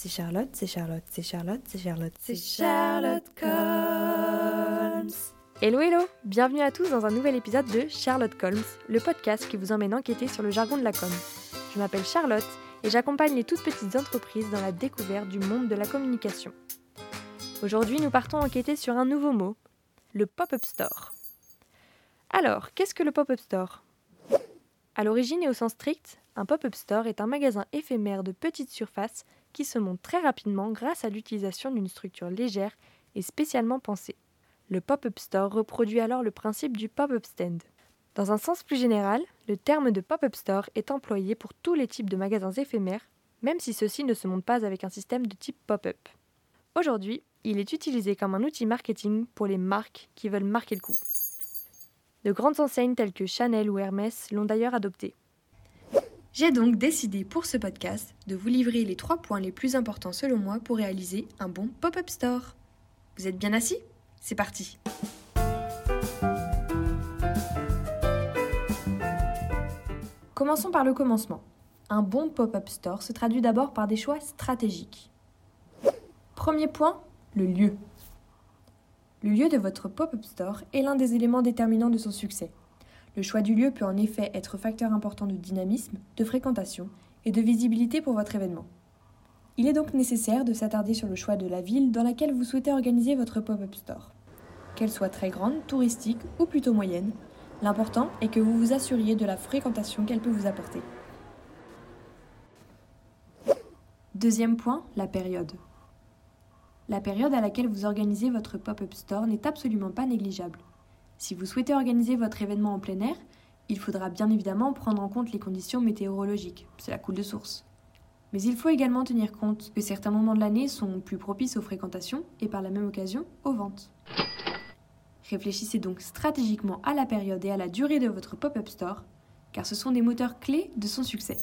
C'est Charlotte, c'est Charlotte, c'est Charlotte, c'est Charlotte, c'est Charlotte Colmes. Hello hello Bienvenue à tous dans un nouvel épisode de Charlotte Colmes, le podcast qui vous emmène enquêter sur le jargon de la com. Je m'appelle Charlotte et j'accompagne les toutes petites entreprises dans la découverte du monde de la communication. Aujourd'hui, nous partons enquêter sur un nouveau mot, le pop-up store. Alors, qu'est-ce que le pop-up store? À l'origine et au sens strict, un pop-up store est un magasin éphémère de petite surface qui se monte très rapidement grâce à l'utilisation d'une structure légère et spécialement pensée. Le pop-up store reproduit alors le principe du pop-up stand. Dans un sens plus général, le terme de pop-up store est employé pour tous les types de magasins éphémères, même si ceux-ci ne se montent pas avec un système de type pop-up. Aujourd'hui, il est utilisé comme un outil marketing pour les marques qui veulent marquer le coup. De grandes enseignes telles que Chanel ou Hermès l'ont d'ailleurs adopté. J'ai donc décidé pour ce podcast de vous livrer les trois points les plus importants selon moi pour réaliser un bon pop-up store. Vous êtes bien assis? C'est parti Commençons par le commencement. Un bon pop-up store se traduit d'abord par des choix stratégiques. Premier point, le lieu. Le lieu de votre pop-up store est l'un des éléments déterminants de son succès. Le choix du lieu peut en effet être facteur important de dynamisme, de fréquentation et de visibilité pour votre événement. Il est donc nécessaire de s'attarder sur le choix de la ville dans laquelle vous souhaitez organiser votre pop-up store. Qu'elle soit très grande, touristique ou plutôt moyenne, l'important est que vous vous assuriez de la fréquentation qu'elle peut vous apporter. Deuxième point, la période. La période à laquelle vous organisez votre pop-up store n'est absolument pas négligeable. Si vous souhaitez organiser votre événement en plein air, il faudra bien évidemment prendre en compte les conditions météorologiques, c'est la coule de source. Mais il faut également tenir compte que certains moments de l'année sont plus propices aux fréquentations et par la même occasion aux ventes. Réfléchissez donc stratégiquement à la période et à la durée de votre pop-up store, car ce sont des moteurs clés de son succès.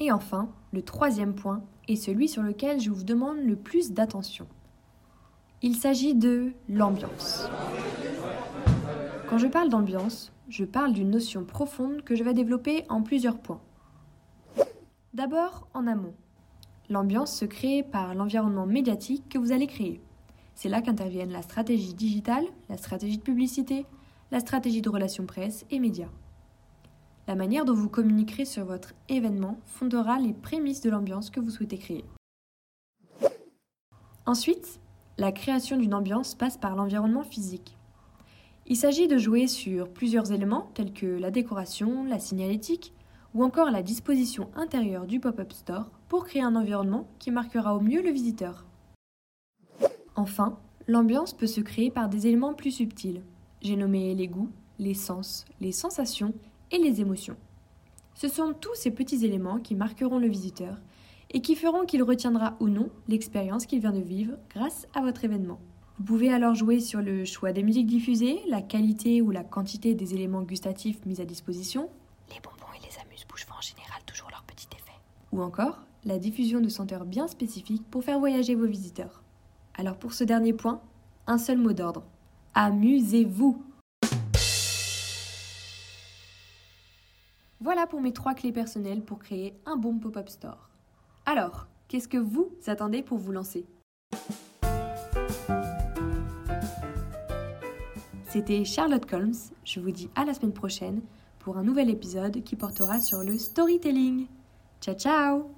Et enfin, le troisième point est celui sur lequel je vous demande le plus d'attention. Il s'agit de l'ambiance. Quand je parle d'ambiance, je parle d'une notion profonde que je vais développer en plusieurs points. D'abord, en amont. L'ambiance se crée par l'environnement médiatique que vous allez créer. C'est là qu'interviennent la stratégie digitale, la stratégie de publicité, la stratégie de relations presse et médias. La manière dont vous communiquerez sur votre événement fondera les prémices de l'ambiance que vous souhaitez créer. Ensuite, la création d'une ambiance passe par l'environnement physique. Il s'agit de jouer sur plusieurs éléments tels que la décoration, la signalétique ou encore la disposition intérieure du pop-up store pour créer un environnement qui marquera au mieux le visiteur. Enfin, l'ambiance peut se créer par des éléments plus subtils. J'ai nommé les goûts, les sens, les sensations et les émotions. Ce sont tous ces petits éléments qui marqueront le visiteur et qui feront qu'il retiendra ou non l'expérience qu'il vient de vivre grâce à votre événement. Vous pouvez alors jouer sur le choix des musiques diffusées, la qualité ou la quantité des éléments gustatifs mis à disposition, les bonbons et les amuse-bouches font en général toujours leur petit effet, ou encore la diffusion de senteurs bien spécifiques pour faire voyager vos visiteurs. Alors pour ce dernier point, un seul mot d'ordre. Amusez-vous Voilà pour mes trois clés personnelles pour créer un bon pop-up store. Alors, qu'est-ce que vous attendez pour vous lancer? C'était Charlotte Colmes, je vous dis à la semaine prochaine pour un nouvel épisode qui portera sur le storytelling. Ciao ciao